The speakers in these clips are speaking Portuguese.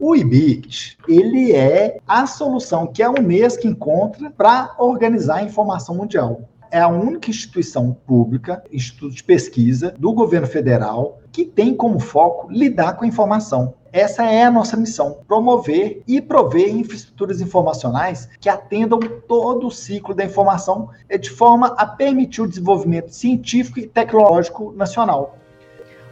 O IBICT, ele é a solução que é o mês que encontra para organizar a informação mundial é a única instituição pública, instituto de pesquisa do governo federal, que tem como foco lidar com a informação. Essa é a nossa missão: promover e prover infraestruturas informacionais que atendam todo o ciclo da informação de forma a permitir o desenvolvimento científico e tecnológico nacional.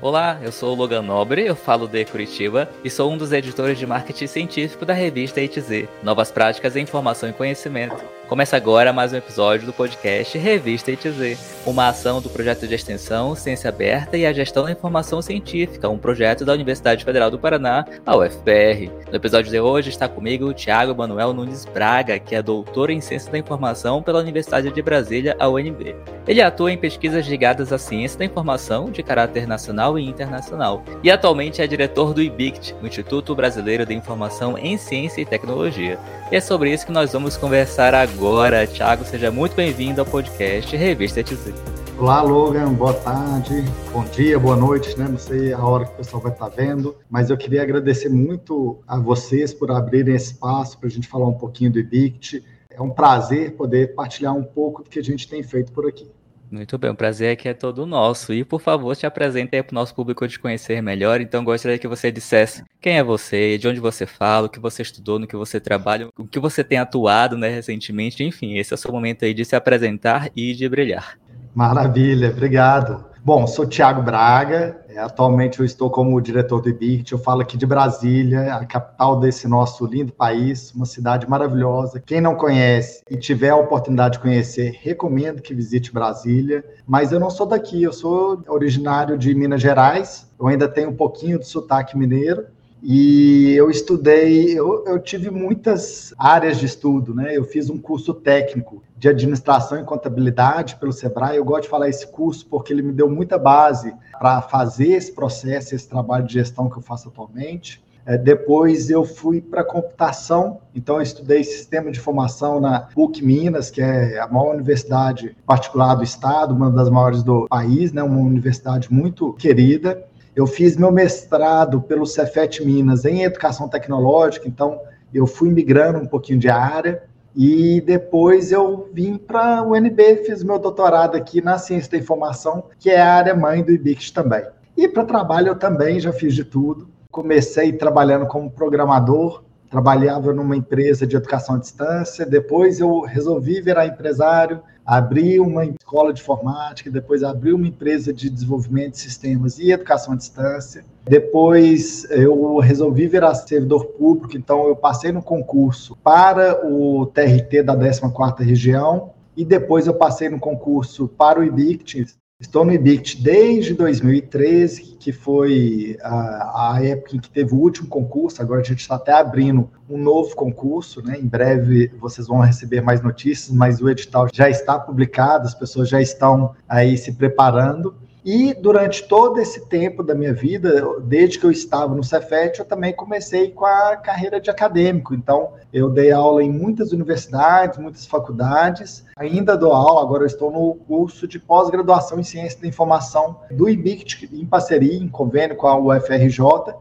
Olá, eu sou o Logan Nobre, eu falo de Curitiba e sou um dos editores de marketing científico da revista ITZ, Novas Práticas em Informação e Conhecimento. Começa agora mais um episódio do podcast Revista ITZ, uma ação do projeto de extensão Ciência Aberta e a Gestão da Informação Científica, um projeto da Universidade Federal do Paraná, a UFPR. No episódio de hoje está comigo o Tiago Manuel Nunes Braga, que é doutor em Ciência da Informação pela Universidade de Brasília, a UNB. Ele atua em pesquisas ligadas à ciência da informação de caráter nacional e internacional, e atualmente é diretor do IBICT, Instituto Brasileiro de Informação em Ciência e Tecnologia. E é sobre isso que nós vamos conversar agora agora. Thiago, seja muito bem-vindo ao podcast Revista TZ. Olá, Logan, boa tarde, bom dia, boa noite, né? Não sei a hora que o pessoal vai estar vendo, mas eu queria agradecer muito a vocês por abrirem espaço para a gente falar um pouquinho do IBICT. É um prazer poder partilhar um pouco do que a gente tem feito por aqui. Muito bem, o prazer aqui é todo nosso. E por favor, se apresente aí para o nosso público te conhecer melhor. Então, gostaria que você dissesse quem é você, de onde você fala, o que você estudou, no que você trabalha, o que você tem atuado né, recentemente. Enfim, esse é o seu momento aí de se apresentar e de brilhar. Maravilha, obrigado. Bom, sou Tiago Braga, é, atualmente eu estou como diretor do IBICT, eu falo aqui de Brasília, a capital desse nosso lindo país, uma cidade maravilhosa. Quem não conhece e tiver a oportunidade de conhecer, recomendo que visite Brasília. Mas eu não sou daqui, eu sou originário de Minas Gerais, eu ainda tenho um pouquinho de sotaque mineiro, e eu estudei, eu, eu, tive muitas áreas de estudo, né? Eu fiz um curso técnico de administração e contabilidade pelo Sebrae. Eu gosto de falar esse curso porque ele me deu muita base para fazer esse processo, esse trabalho de gestão que eu faço atualmente. É, depois eu fui para computação, então eu estudei sistema de informação na PUC Minas, que é a maior universidade particular do estado, uma das maiores do país, né? Uma universidade muito querida. Eu fiz meu mestrado pelo Cefet Minas em Educação Tecnológica, então eu fui migrando um pouquinho de área e depois eu vim para o UNB, fiz meu doutorado aqui na Ciência da Informação, que é a área mãe do IBICT também. E para trabalho eu também já fiz de tudo. Comecei trabalhando como programador, trabalhava numa empresa de educação à distância, depois eu resolvi virar empresário, abri uma escola de informática, depois abri uma empresa de desenvolvimento de sistemas e educação à distância. Depois eu resolvi virar servidor público, então eu passei no concurso para o TRT da 14ª região e depois eu passei no concurso para o IBICT, Estou no IBICT desde 2013, que foi a, a, época em que teve o último concurso. Agora a gente está até abrindo um novo concurso, né? Em breve vocês vão receber mais notícias, mas o edital já está publicado, as pessoas já estão aí se preparando. E durante todo esse tempo da minha vida, desde que eu estava no Cefet, eu também comecei com a carreira de acadêmico. Então, eu dei aula em muitas universidades, muitas faculdades. Ainda dou aula, agora estou no curso de pós-graduação em Ciência da Informação do IBICT, em parceria, em convênio com a UFRJ,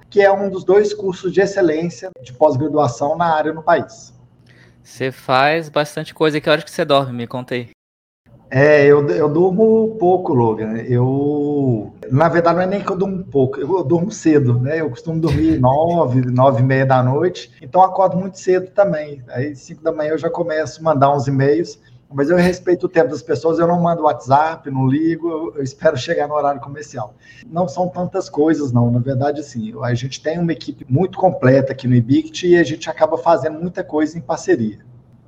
que é um dos dois cursos de excelência de pós-graduação na área no país. Você faz bastante coisa. Que horas que você dorme? Me contei. É, eu, eu durmo pouco, Logan. Eu, na verdade, não é nem que eu durmo pouco, eu, eu durmo cedo, né? Eu costumo dormir nove, nove e meia da noite, então acordo muito cedo também. Aí, cinco da manhã, eu já começo a mandar uns e-mails, mas eu respeito o tempo das pessoas, eu não mando WhatsApp, não ligo, eu, eu espero chegar no horário comercial. Não são tantas coisas, não. Na verdade, sim, a gente tem uma equipe muito completa aqui no IBICT e a gente acaba fazendo muita coisa em parceria.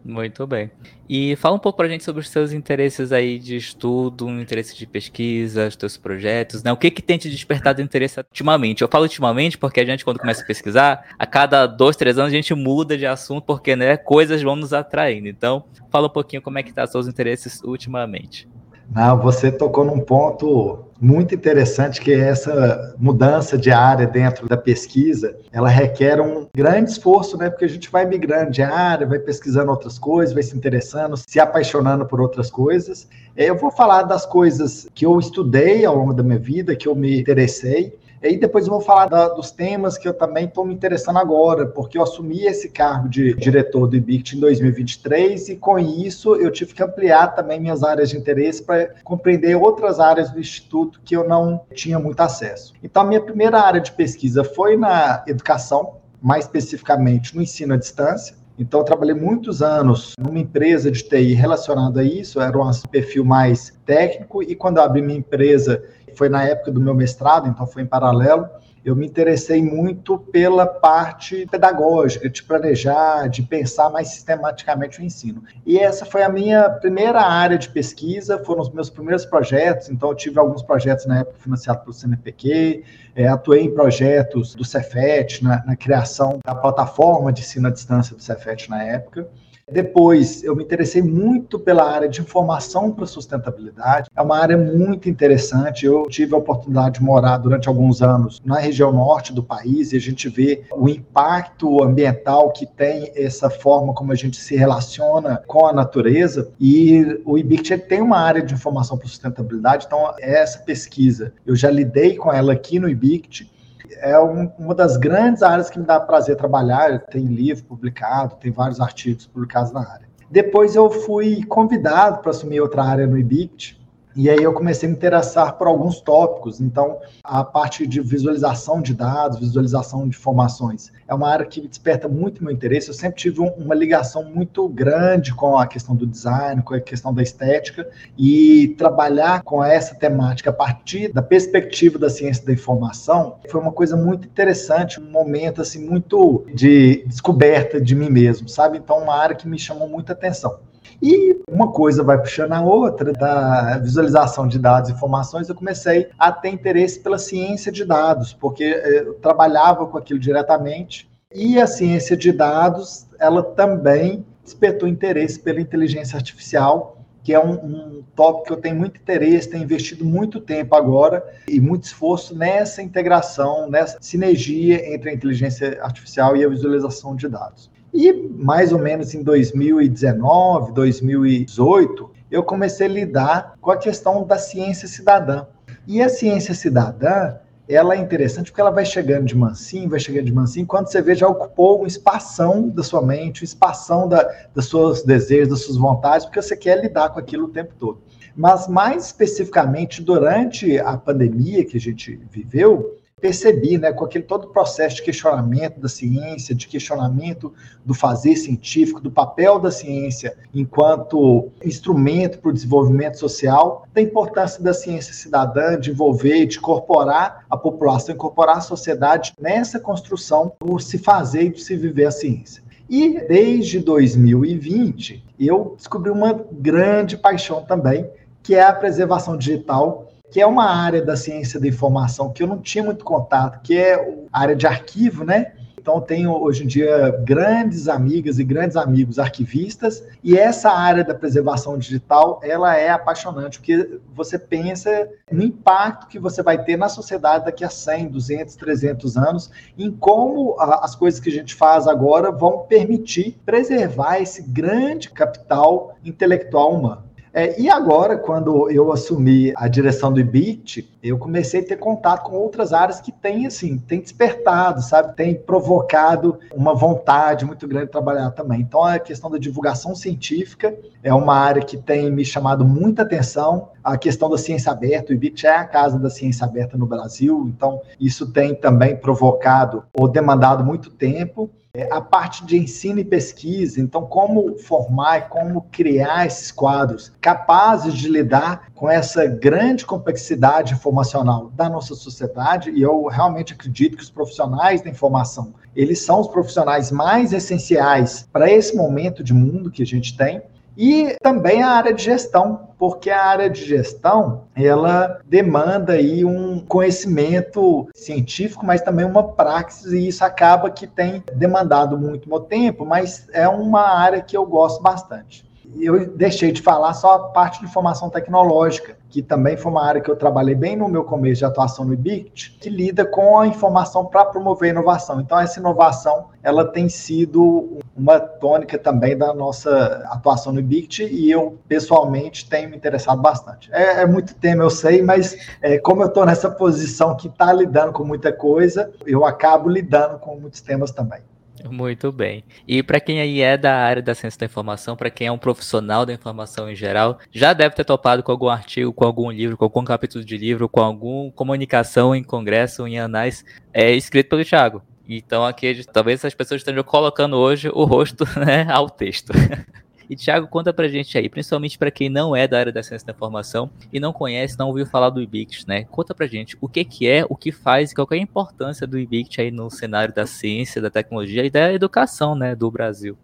Muito bem. E fala um pouco para a gente sobre os seus interesses aí de estudo, interesse de pesquisa, os seus projetos, né? O que que tem te despertado interesse ultimamente? Eu falo ultimamente porque a gente, quando começa a pesquisar, a cada dois, três anos a gente muda de assunto porque, né, coisas vão nos atraindo. Então, fala um pouquinho como é que tá seus interesses ultimamente. Não, você tocou num ponto muito interessante que é essa mudança de área dentro da pesquisa, ela requer um grande esforço, né? Porque a gente vai migrando de área, vai pesquisando outras coisas, vai se interessando, se apaixonando por outras coisas. Eu vou falar das coisas que eu estudei ao longo da minha vida, que eu me interessei. E depois eu vou falar da, dos temas que eu também estou me interessando agora, porque eu assumi esse cargo de diretor do IBICT em 2023 e com isso eu tive que ampliar também minhas áreas de interesse para compreender outras áreas do Instituto que eu não tinha muito acesso. Então, a minha primeira área de pesquisa foi na educação, mais especificamente no ensino à distância. Então, eu trabalhei muitos anos numa empresa de TI relacionada a isso, era um perfil mais técnico, e quando abri minha empresa, foi na época do meu mestrado, então foi em paralelo, eu me interessei muito pela parte pedagógica, de planejar, de pensar mais sistematicamente o ensino. E essa foi a minha primeira área de pesquisa, foram os meus primeiros projetos, então eu tive alguns projetos na época financiados pelo CNPq, é, atuei em projetos do Cefet, na, na criação da plataforma de ensino à distância do Cefet na época. Depois, eu me interessei muito pela área de informação para sustentabilidade. É uma área muito interessante. Eu tive a oportunidade de morar durante alguns anos na região norte do país e a gente vê o impacto ambiental que tem essa forma como a gente se relaciona com a natureza. E o IBICT tem uma área de informação para sustentabilidade, então essa pesquisa eu já lidei com ela aqui no IBICT é um, uma das grandes áreas que me dá prazer trabalhar. Tem livro publicado, tem vários artigos publicados na área. Depois eu fui convidado para assumir outra área no IBICT, e aí eu comecei a me interessar por alguns tópicos. Então, a parte de visualização de dados, visualização de informações, é uma área que desperta muito meu interesse. Eu sempre tive uma ligação muito grande com a questão do design, com a questão da estética, e trabalhar com essa temática a partir da perspectiva da ciência da informação foi uma coisa muito interessante, um momento assim muito de descoberta de mim mesmo, sabe? Então, uma área que me chamou muita atenção. E uma coisa vai puxando a outra, da visualização de dados e informações, eu comecei a ter interesse pela ciência de dados, porque eh, eu trabalhava com aquilo diretamente, e a ciência de dados, ela também despertou interesse pela inteligência artificial, que é um, um tópico que eu tenho muito interesse, tenho investido muito tempo agora e muito esforço nessa integração, nessa sinergia entre a inteligência artificial e a visualização de dados. E mais ou menos em 2019, 2018, eu comecei a lidar com a questão da ciência cidadã. E a ciência cidadã, ela é interessante porque ela vai chegando de mansinho, vai chegando de mansinho, quando você vê, já ocupou um espação da sua mente, um espação da, dos seus desejos, das suas vontades, porque você quer lidar com aquilo o tempo todo. Mas mais especificamente, durante a pandemia que a gente viveu, percebi, né, com aquele todo o processo de questionamento da ciência, de questionamento do fazer científico, do papel da ciência enquanto instrumento para o desenvolvimento social, da importância da ciência cidadã de envolver, de incorporar a população, incorporar a sociedade nessa construção do se fazer e do se viver a ciência. E desde 2020, eu descobri uma grande paixão também, que é a preservação digital que é uma área da ciência da informação que eu não tinha muito contato, que é a área de arquivo, né? Então, tenho hoje em dia grandes amigas e grandes amigos arquivistas, e essa área da preservação digital, ela é apaixonante, porque você pensa no impacto que você vai ter na sociedade daqui a 100, 200, 300 anos, em como as coisas que a gente faz agora vão permitir preservar esse grande capital intelectual humano. É, e agora, quando eu assumi a direção do IBIT, eu comecei a ter contato com outras áreas que têm, assim, tem despertado, sabe? Tem provocado uma vontade muito grande de trabalhar também. Então, a questão da divulgação científica é uma área que tem me chamado muita atenção. A questão da ciência aberta, o IBIT é a casa da ciência aberta no Brasil, então isso tem também provocado ou demandado muito tempo. É, a parte de ensino e pesquisa, então como formar e como criar esses quadros capazes de lidar com essa grande complexidade informacional da nossa sociedade, e eu realmente acredito que os profissionais da informação, eles são os profissionais mais essenciais para esse momento de mundo que a gente tem, e também a área de gestão, porque a área de gestão, ela demanda aí um conhecimento científico, mas também uma praxis, e isso acaba que tem demandado muito meu tempo, mas é uma área que eu gosto bastante. Eu deixei de falar só a parte de informação tecnológica, que também foi uma área que eu trabalhei bem no meu começo de atuação no IBICT, que lida com a informação para promover inovação. Então, essa inovação, ela tem sido uma tônica também da nossa atuação no IBICT e eu, pessoalmente, tenho me interessado bastante. É, é muito tema, eu sei, mas é, como eu estou nessa posição que está lidando com muita coisa, eu acabo lidando com muitos temas também. Muito bem. E para quem aí é da área da ciência da informação, para quem é um profissional da informação em geral, já deve ter topado com algum artigo, com algum livro, com algum capítulo de livro, com alguma comunicação em congresso, em anais, é, escrito pelo Thiago. Então aqui talvez as pessoas estejam colocando hoje o rosto né, ao texto. E Thiago, conta pra gente aí, principalmente para quem não é da área da ciência da informação e não conhece, não ouviu falar do IBICT, né? Conta pra gente o que que é, o que faz e qual é a importância do IBICT aí no cenário da ciência, da tecnologia e da educação, né, do Brasil.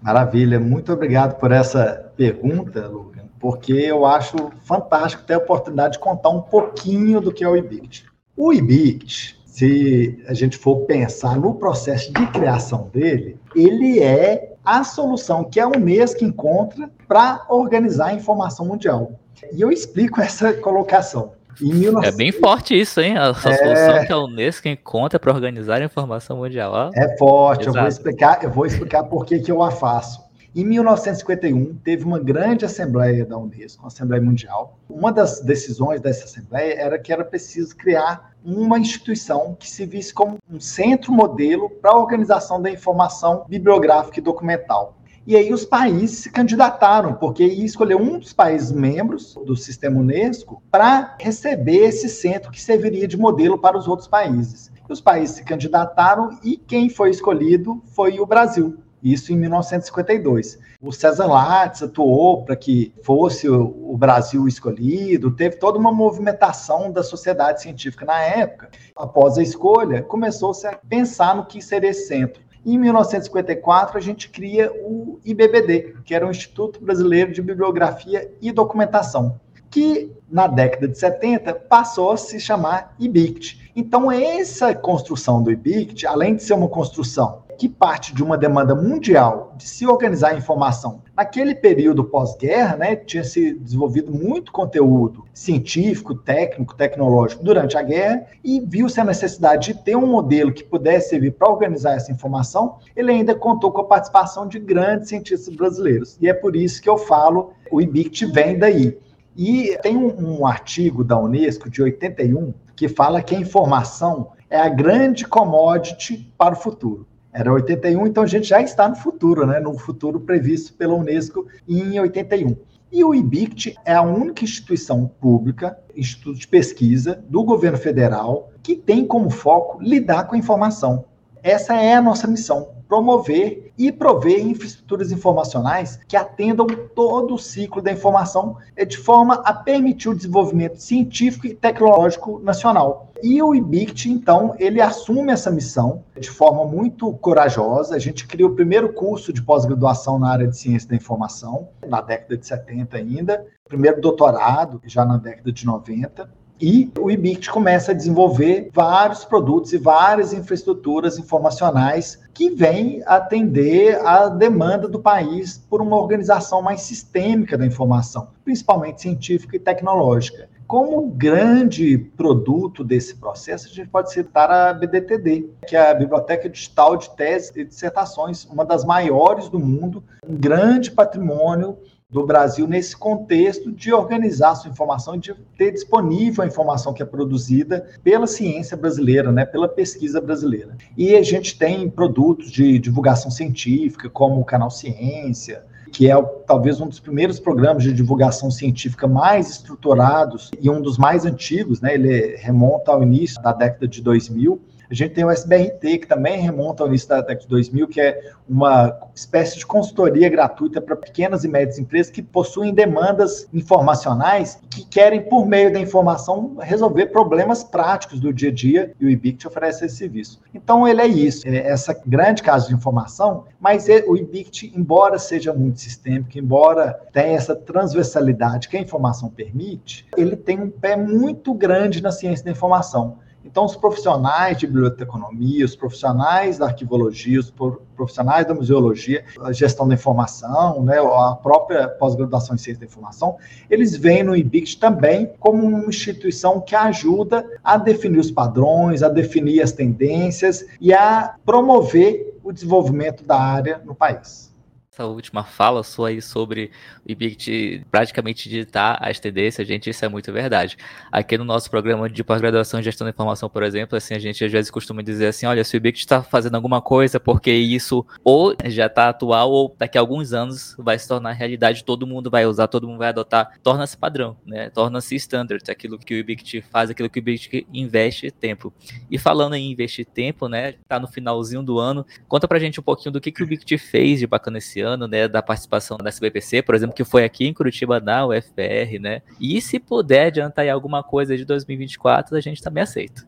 Maravilha, muito obrigado por essa pergunta, Lugan, porque eu acho fantástico ter a oportunidade de contar um pouquinho do que é o IBICT. O IBICT, se a gente for pensar no processo de criação dele, ele é a solução que a Unesco encontra para organizar a informação mundial. E eu explico essa colocação. 19... É bem forte isso, hein? A, é... solução que a Unesco encontra para organizar a informação mundial. Ó. É forte, eu vou explicar, eu vou explicar por que, que eu a faço. Em 1951, teve uma grande assembleia da Unesco, uma Assembleia Mundial. Uma das decisões dessa assembleia era que era preciso criar uma instituição que se visse como um centro modelo para a organização da informação bibliográfica e documental. E aí os países se candidataram, porque escolher um dos países membros do sistema Unesco para receber esse centro que serviria de modelo para os outros países. Os países se candidataram e quem foi escolhido foi o Brasil isso em 1952. O César Lattes atuou para que fosse o Brasil escolhido, teve toda uma movimentação da sociedade científica na época. Após a escolha, começou-se a pensar no que seria esse centro. Em 1954, a gente cria o IBBD, que era o Instituto Brasileiro de Bibliografia e Documentação, que na década de 70 passou a se chamar IBICT. Então, essa construção do IBICT, além de ser uma construção que parte de uma demanda mundial de se organizar a informação. Naquele período pós-guerra, né, tinha se desenvolvido muito conteúdo científico, técnico, tecnológico durante a guerra e viu-se a necessidade de ter um modelo que pudesse servir para organizar essa informação. Ele ainda contou com a participação de grandes cientistas brasileiros. E é por isso que eu falo, o IBICT vem daí. E tem um, um artigo da Unesco de 81 que fala que a informação é a grande commodity para o futuro. Era 81, então a gente já está no futuro, né? No futuro previsto pela Unesco em 81. E o IBICT é a única instituição pública, instituto de pesquisa do governo federal, que tem como foco lidar com a informação. Essa é a nossa missão promover e prover infraestruturas informacionais que atendam todo o ciclo da informação de forma a permitir o desenvolvimento científico e tecnológico nacional. E o IBICT, então, ele assume essa missão de forma muito corajosa. A gente criou o primeiro curso de pós-graduação na área de ciência da informação, na década de 70 ainda, primeiro doutorado já na década de 90 e o IBICT começa a desenvolver vários produtos e várias infraestruturas informacionais que vêm atender a demanda do país por uma organização mais sistêmica da informação, principalmente científica e tecnológica. Como grande produto desse processo, a gente pode citar a BDTD, que é a Biblioteca Digital de Teses e Dissertações, uma das maiores do mundo, um grande patrimônio do Brasil nesse contexto de organizar sua informação, de ter disponível a informação que é produzida pela ciência brasileira, né, pela pesquisa brasileira. E a gente tem produtos de divulgação científica, como o Canal Ciência, que é talvez um dos primeiros programas de divulgação científica mais estruturados e um dos mais antigos, né? Ele remonta ao início da década de 2000 a gente tem o SBRT, que também remonta ao início da década de 2000, que é uma espécie de consultoria gratuita para pequenas e médias empresas que possuem demandas informacionais que querem, por meio da informação, resolver problemas práticos do dia a dia, e o IBICT oferece esse serviço. Então, ele é isso, é essa grande casa de informação, mas o IBICT, embora seja muito sistêmico, embora tenha essa transversalidade que a informação permite, ele tem um pé muito grande na ciência da informação. Então, os profissionais de biblioteconomia, os profissionais da arquivologia, os profissionais da museologia, a gestão da informação, né, a própria pós-graduação em ciência da informação, eles veem no IBICT também como uma instituição que ajuda a definir os padrões, a definir as tendências e a promover o desenvolvimento da área no país essa última fala sua aí sobre o IBICT praticamente digitar as tendências, gente, isso é muito verdade. Aqui no nosso programa de pós-graduação em gestão da informação, por exemplo, assim, a gente às vezes costuma dizer assim, olha, se o IBICT está fazendo alguma coisa, porque isso ou já está atual ou daqui a alguns anos vai se tornar realidade, todo mundo vai usar, todo mundo vai adotar, torna-se padrão, né? Torna-se standard, aquilo que o IBICT faz, aquilo que o IBICT investe tempo. E falando em investir tempo, né, tá no finalzinho do ano, conta pra gente um pouquinho do que, que o IBICT fez de bacana esse ano, né, da participação da SBPC, por exemplo, que foi aqui em Curitiba na UFPR, né? E se puder adiantar aí alguma coisa de 2024, a gente também aceita.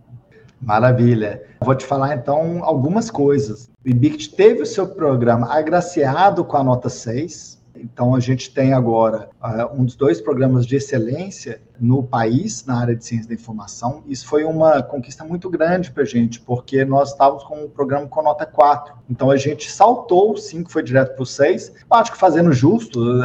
Maravilha. Vou te falar então algumas coisas. O IBICT teve o seu programa agraciado com a nota 6, então, a gente tem agora uh, um dos dois programas de excelência no país, na área de ciência da informação. Isso foi uma conquista muito grande para a gente, porque nós estávamos com um programa com nota 4. Então, a gente saltou o 5, foi direto para o 6. Acho que fazendo justo, uh,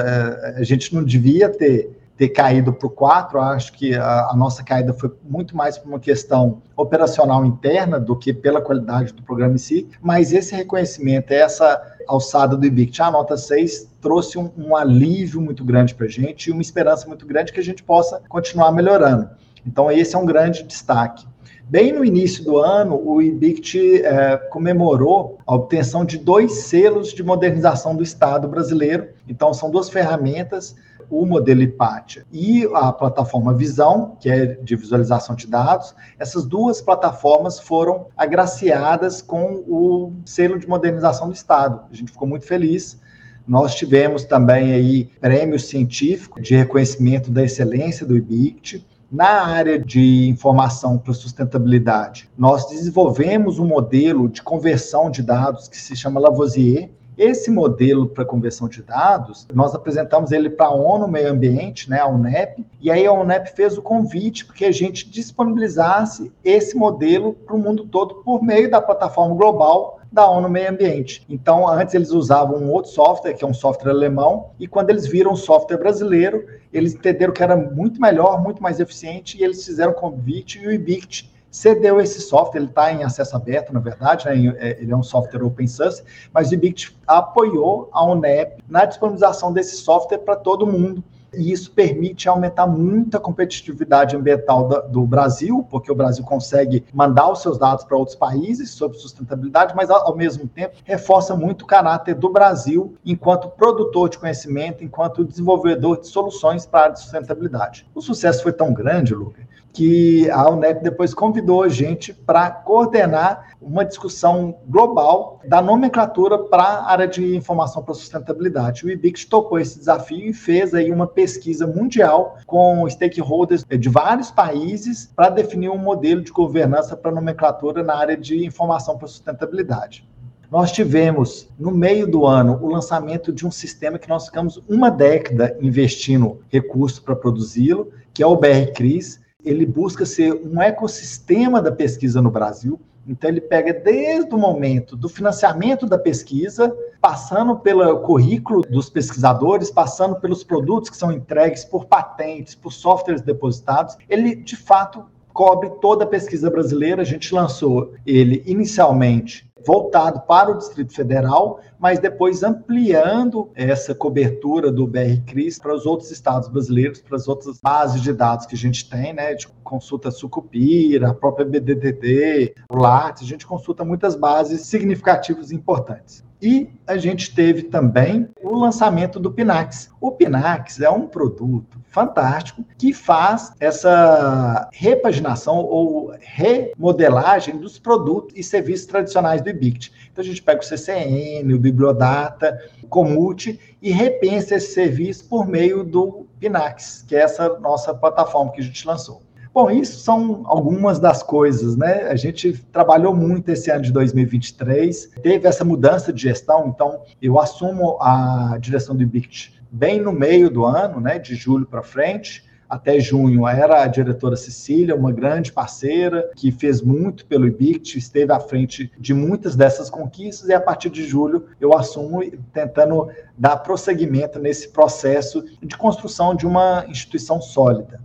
a gente não devia ter ter caído para o 4, acho que a, a, nossa caída foi muito mais por uma questão operacional interna do que pela qualidade do programa em si, mas esse reconhecimento, essa alçada do IBICT, a nota 6, trouxe um, um alívio muito grande para a gente e uma esperança muito grande que a gente possa continuar melhorando. Então, esse é um grande destaque. Bem no início do ano, o IBICT é, comemorou a obtenção de dois selos de modernização do Estado brasileiro. Então, são duas ferramentas o modelo IPATIA e a plataforma Visão, que é de visualização de dados, essas duas plataformas foram agraciadas com o selo de modernização do Estado. A gente ficou muito feliz. Nós tivemos também aí prêmio científico de reconhecimento da excelência do IBICT. Na área de informação para sustentabilidade, nós desenvolvemos um modelo de conversão de dados que se chama Lavoisier, esse modelo para conversão de dados, nós apresentamos ele para a ONU Meio Ambiente, né, a UNEP, e aí a UNEP fez o convite para que a gente disponibilizasse esse modelo para o mundo todo por meio da plataforma global da ONU Meio Ambiente. Então, antes eles usavam um outro software, que é um software alemão, e quando eles viram o software brasileiro, eles entenderam que era muito melhor, muito mais eficiente, e eles fizeram o convite e o IBICT cedeu esse software, ele está em acesso aberto, na verdade, né? É, ele é um software open source, mas o IBICT apoiou a UNEP na disponibilização desse software para todo mundo. E isso permite aumentar muito a competitividade ambiental do, Brasil, porque o Brasil consegue mandar os seus dados para outros países sobre sustentabilidade, mas ao, ao mesmo tempo reforça muito o caráter do Brasil enquanto produtor de conhecimento, enquanto desenvolvedor de soluções para a área de sustentabilidade. O sucesso foi tão grande, Lucas, que a UNEP depois convidou a gente para coordenar uma discussão global da nomenclatura para a área de informação para sustentabilidade. O IBIX topou esse desafio e fez aí uma pesquisa mundial com stakeholders de vários países para definir um modelo de governança para nomenclatura na área de informação para sustentabilidade. Nós tivemos, no meio do ano, o lançamento de um sistema que nós ficamos uma década investindo recursos para produzi-lo, que é o BR-CRIS, ele busca ser um ecossistema da pesquisa no Brasil. Então, ele pega desde o momento do financiamento da pesquisa, passando pelo currículo dos pesquisadores, passando pelos produtos que são entregues por patentes, por softwares depositados. Ele, de fato, cobre toda a pesquisa brasileira. A gente lançou ele inicialmente voltado para o Distrito Federal, mas depois ampliando essa cobertura do BR-CRIS para os outros estados brasileiros, para as outras bases de dados que a gente tem, né? De consulta Sucupira, a própria BDDD, o LARTS, a gente consulta muitas bases significativas e importantes. E a gente teve também o lançamento do Pinax. O Pinax é um produto fantástico que faz essa repaginação ou remodelagem dos produtos e serviços tradicionais do IBICT. Então a gente pega o CCN, o Bibliodata, o Comute e repensa esse serviço por meio do Pinax, que é essa nossa plataforma que a gente lançou. Bom, isso são algumas das coisas, né? A gente trabalhou muito esse ano de 2023, teve essa mudança de gestão, então eu assumo a direção do IBICT bem no meio do ano, né, de julho para frente. até junho era a diretora Cecília, uma grande parceira que fez muito pelo IBICT, esteve à frente de muitas dessas conquistas e a partir de julho eu assumo tentando dar prosseguimento nesse processo de construção de uma instituição sólida.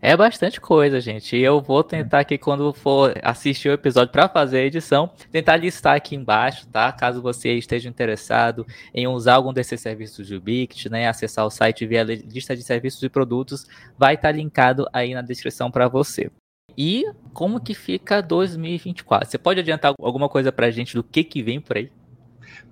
É bastante coisa, gente. E eu vou tentar aqui, quando for assistir o episódio para fazer a edição, tentar listar aqui embaixo, tá? Caso você esteja interessado em usar algum desses serviços do Bict, né? Acessar o site via lista de serviços e produtos, vai estar tá linkado aí na descrição para você. E como que fica 2024? Você pode adiantar alguma coisa para a gente do que, que vem por aí?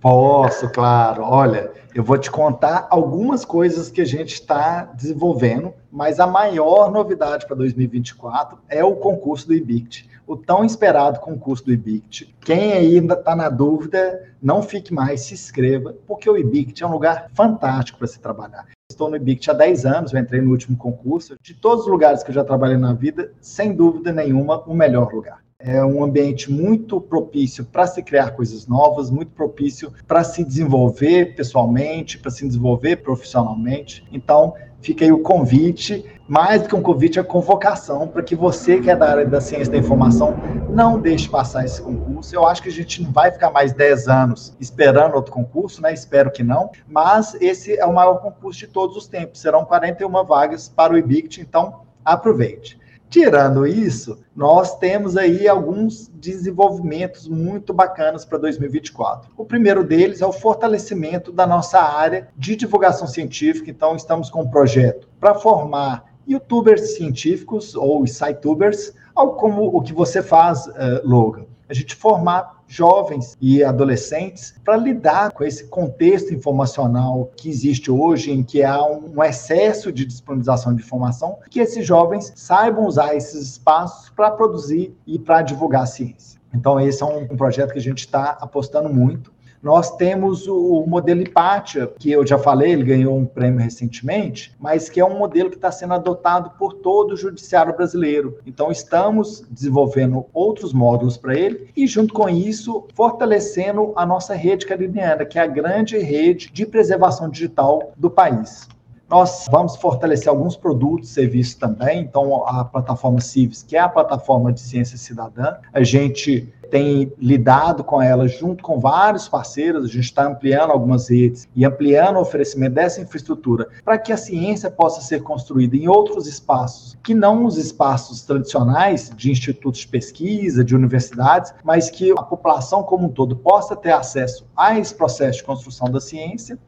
Posso, claro. Olha, eu vou te contar algumas coisas que a gente está desenvolvendo, mas a maior novidade para 2024 é o concurso do IBICT, o tão esperado concurso do IBICT. Quem ainda está na dúvida, não fique mais, se inscreva, porque o IBICT é um lugar fantástico para se trabalhar. Estou no IBICT há 10 anos, eu entrei no último concurso. De todos os lugares que eu já trabalhei na vida, sem dúvida nenhuma, o melhor lugar. É um ambiente muito propício para se criar coisas novas, muito propício para se desenvolver pessoalmente, para se desenvolver profissionalmente. Então, fica aí o convite, mais do que um convite, a convocação para que você que é da área da ciência da informação não deixe passar esse concurso. Eu acho que a gente não vai ficar mais 10 anos esperando outro concurso, né? Espero que não, mas esse é o maior concurso de todos os tempos. Serão 41 vagas para o IBICT, então aproveite. Tirando isso, nós temos aí alguns desenvolvimentos muito bacanas para 2024. O primeiro deles é o fortalecimento da nossa área de divulgação científica. Então, estamos com um projeto para formar youtubers científicos ou situbers, algo como o que você faz, uh, Logan. A gente formar jovens e adolescentes para lidar com esse contexto informacional que existe hoje, em que há um excesso de disponibilização de informação, que esses jovens saibam usar esses espaços para produzir e para divulgar a ciência. Então, esse é um projeto que a gente está apostando muito. Nós temos o, modelo Hipatia, que eu já falei, ele ganhou um prêmio recentemente, mas que é um modelo que está sendo adotado por todo o judiciário brasileiro. Então, estamos desenvolvendo outros módulos para ele e, junto com isso, fortalecendo a nossa rede cariniana, que é a grande rede de preservação digital do país. Nós vamos fortalecer alguns produtos serviços também. Então, a plataforma Civis, que é a plataforma de ciência cidadã, a gente tem lidado com ela junto com vários parceiros, a gente está ampliando algumas redes e ampliando o oferecimento dessa infraestrutura para que a ciência possa ser construída em outros espaços, que não os espaços tradicionais de institutos de pesquisa, de universidades, mas que a população como um todo possa ter acesso a esse processo de construção da ciência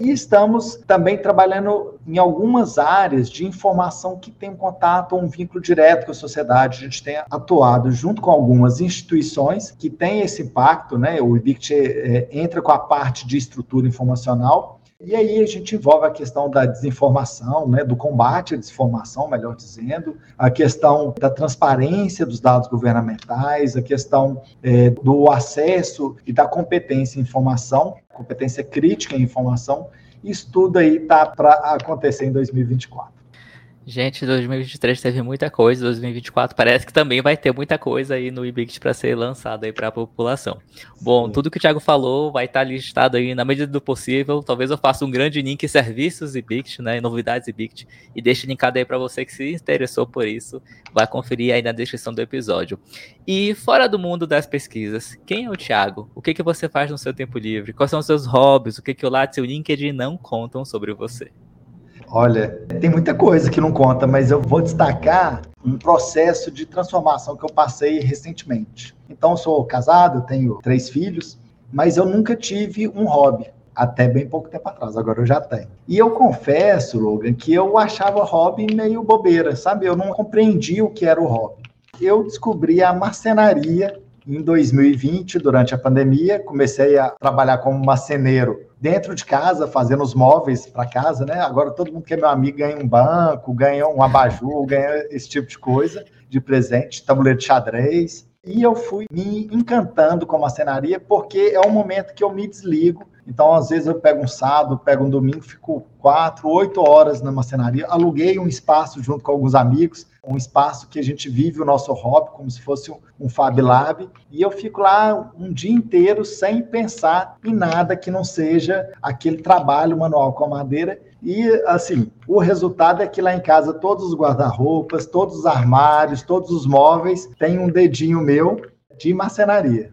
e estamos também trabalhando em algumas áreas de informação que tem um contato ou um vínculo direto com a sociedade. A gente tem atuado junto com algumas instituições que têm esse impacto, né? O IBICT é, entra com a parte de estrutura informacional, e aí a gente envolve a questão da desinformação, né, do combate à desinformação, melhor dizendo, a questão da transparência dos dados governamentais, a questão é, do acesso e da competência em informação, competência crítica em informação. Isso tudo aí está para acontecer em 2024. Gente, 2023 teve muita coisa, 2024 parece que também vai ter muita coisa aí no Ibict para ser lançado aí para a população. Bom, Sim. tudo que o Thiago falou vai estar tá listado aí na medida do possível. Talvez eu faça um grande link serviços Ibict, né, novidades Ibict e deixe linkado aí para você que se interessou por isso, vai conferir aí na descrição do episódio. E fora do mundo das pesquisas, quem é o Thiago? O que que você faz no seu tempo livre? Quais são os seus hobbies? O que que o Lattes e o LinkedIn não contam sobre você? Olha, tem muita coisa que não conta, mas eu vou destacar um processo de transformação que eu passei recentemente. Então, sou casado, tenho três filhos, mas eu nunca tive um hobby até bem pouco tempo atrás, agora eu já tenho. E eu confesso, Logan, que eu achava hobby meio bobeira, sabe? Eu não compreendia o que era o hobby. Eu descobri a marcenaria em 2020, durante a pandemia, comecei a trabalhar como marceneiro dentro de casa, fazendo os móveis para casa, né? Agora todo mundo que é meu amigo ganha um banco, ganha um abajur, ganha esse tipo de coisa de presente, tabuleiro de xadrez. E eu fui me encantando com a marcenaria porque é um momento que eu me desligo. Então, às vezes, eu pego um sábado, pego um domingo, fico quatro, oito horas na marcenaria. Aluguei um espaço junto com alguns amigos um espaço que a gente vive o nosso hobby como se fosse um, Fab Lab, e eu fico lá um dia inteiro sem pensar em nada que não seja aquele trabalho manual com a madeira, E, assim, o resultado é que lá em casa todos os guarda-roupas, todos os armários, todos os móveis têm um dedinho meu de marcenaria.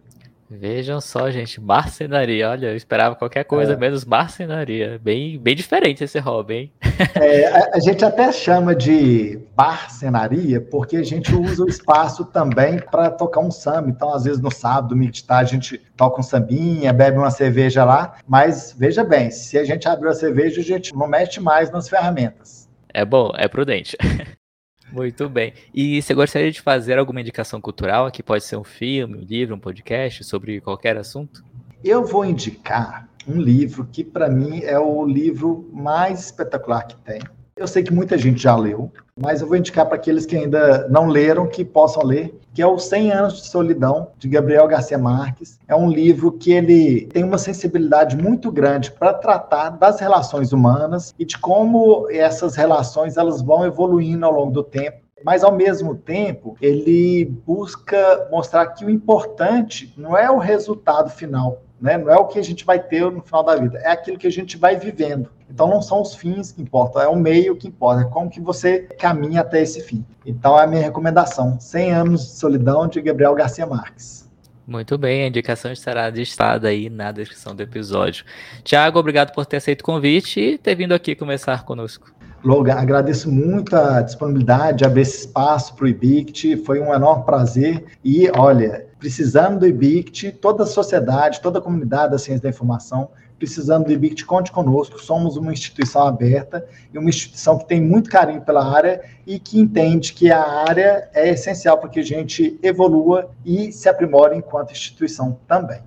Vejam só, gente, marcenaria. Olha, eu esperava qualquer coisa é. menos marcenaria. Bem, bem diferente esse hobby, hein? É, a, a, gente até chama de barcenaria porque a gente usa o espaço também para tocar um samba. Então, às vezes, no sábado, tarde, a gente toca um sambinha, bebe uma cerveja lá. Mas, veja bem, se a gente abrir a cerveja, a gente não mexe mais nas ferramentas. É bom, é prudente. Muito bem. E você gostaria de fazer alguma indicação cultural, que pode ser um filme, um livro, um podcast, sobre qualquer assunto? Eu vou indicar um livro que, para mim, é o livro mais espetacular que tem. Eu sei que muita gente já leu, mas eu vou indicar para aqueles que ainda não leram, que possam ler, que é o 100 anos de solidão de Gabriel Garcia Marques. É um livro que ele tem uma sensibilidade muito grande para tratar das relações humanas e de como essas relações elas vão evoluindo ao longo do tempo mas ao mesmo tempo ele busca mostrar que o importante não é o resultado final, né? Não é o que a gente vai ter no final da vida, é aquilo que a gente vai vivendo. Então não são os fins que importam, é o meio que importa, é como que você caminha até esse fim. Então é a minha recomendação, 100 anos de solidão de Gabriel Garcia Marques. Muito bem, a indicação estará listada aí na descrição do episódio. Tiago, obrigado por ter aceito o convite e ter vindo aqui conversar conosco. Logan, agradeço muito a disponibilidade de abrir esse espaço para o IBICT, foi um enorme prazer. E, olha, precisando do IBICT, toda a sociedade, toda a comunidade da ciência da informação, precisando do IBICT, conte conosco. Somos uma instituição aberta e uma instituição que tem muito carinho pela área e que entende que a área é essencial para que a gente evolua e se aprimore enquanto instituição também.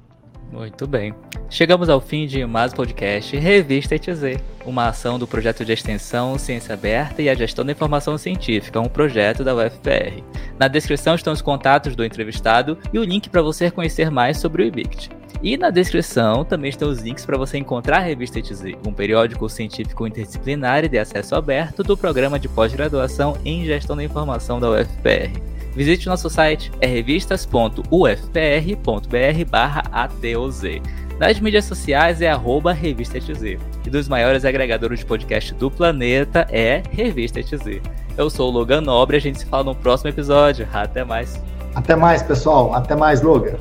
Muito bem. Chegamos ao fim de mais podcast Revista ETZ, uma ação do projeto de extensão Ciência Aberta e a Gestão da Informação Científica, um projeto da UFPR. Na descrição estão os contatos do entrevistado e o link para você conhecer mais sobre o IBICT. E na descrição também estão os links para você encontrar a Revista ETZ, um periódico científico interdisciplinar e de acesso aberto do programa de pós-graduação em Gestão da Informação da UFPR. Visite nosso site, é revistas.ufpr.br/atoz. Nas mídias sociais é arroba Revista. E dos maiores agregadores de podcast do planeta é Revista ETZ. Eu sou o Logan Nobre, a gente se fala no próximo episódio. Até mais. Até mais, pessoal. Até mais, Logan.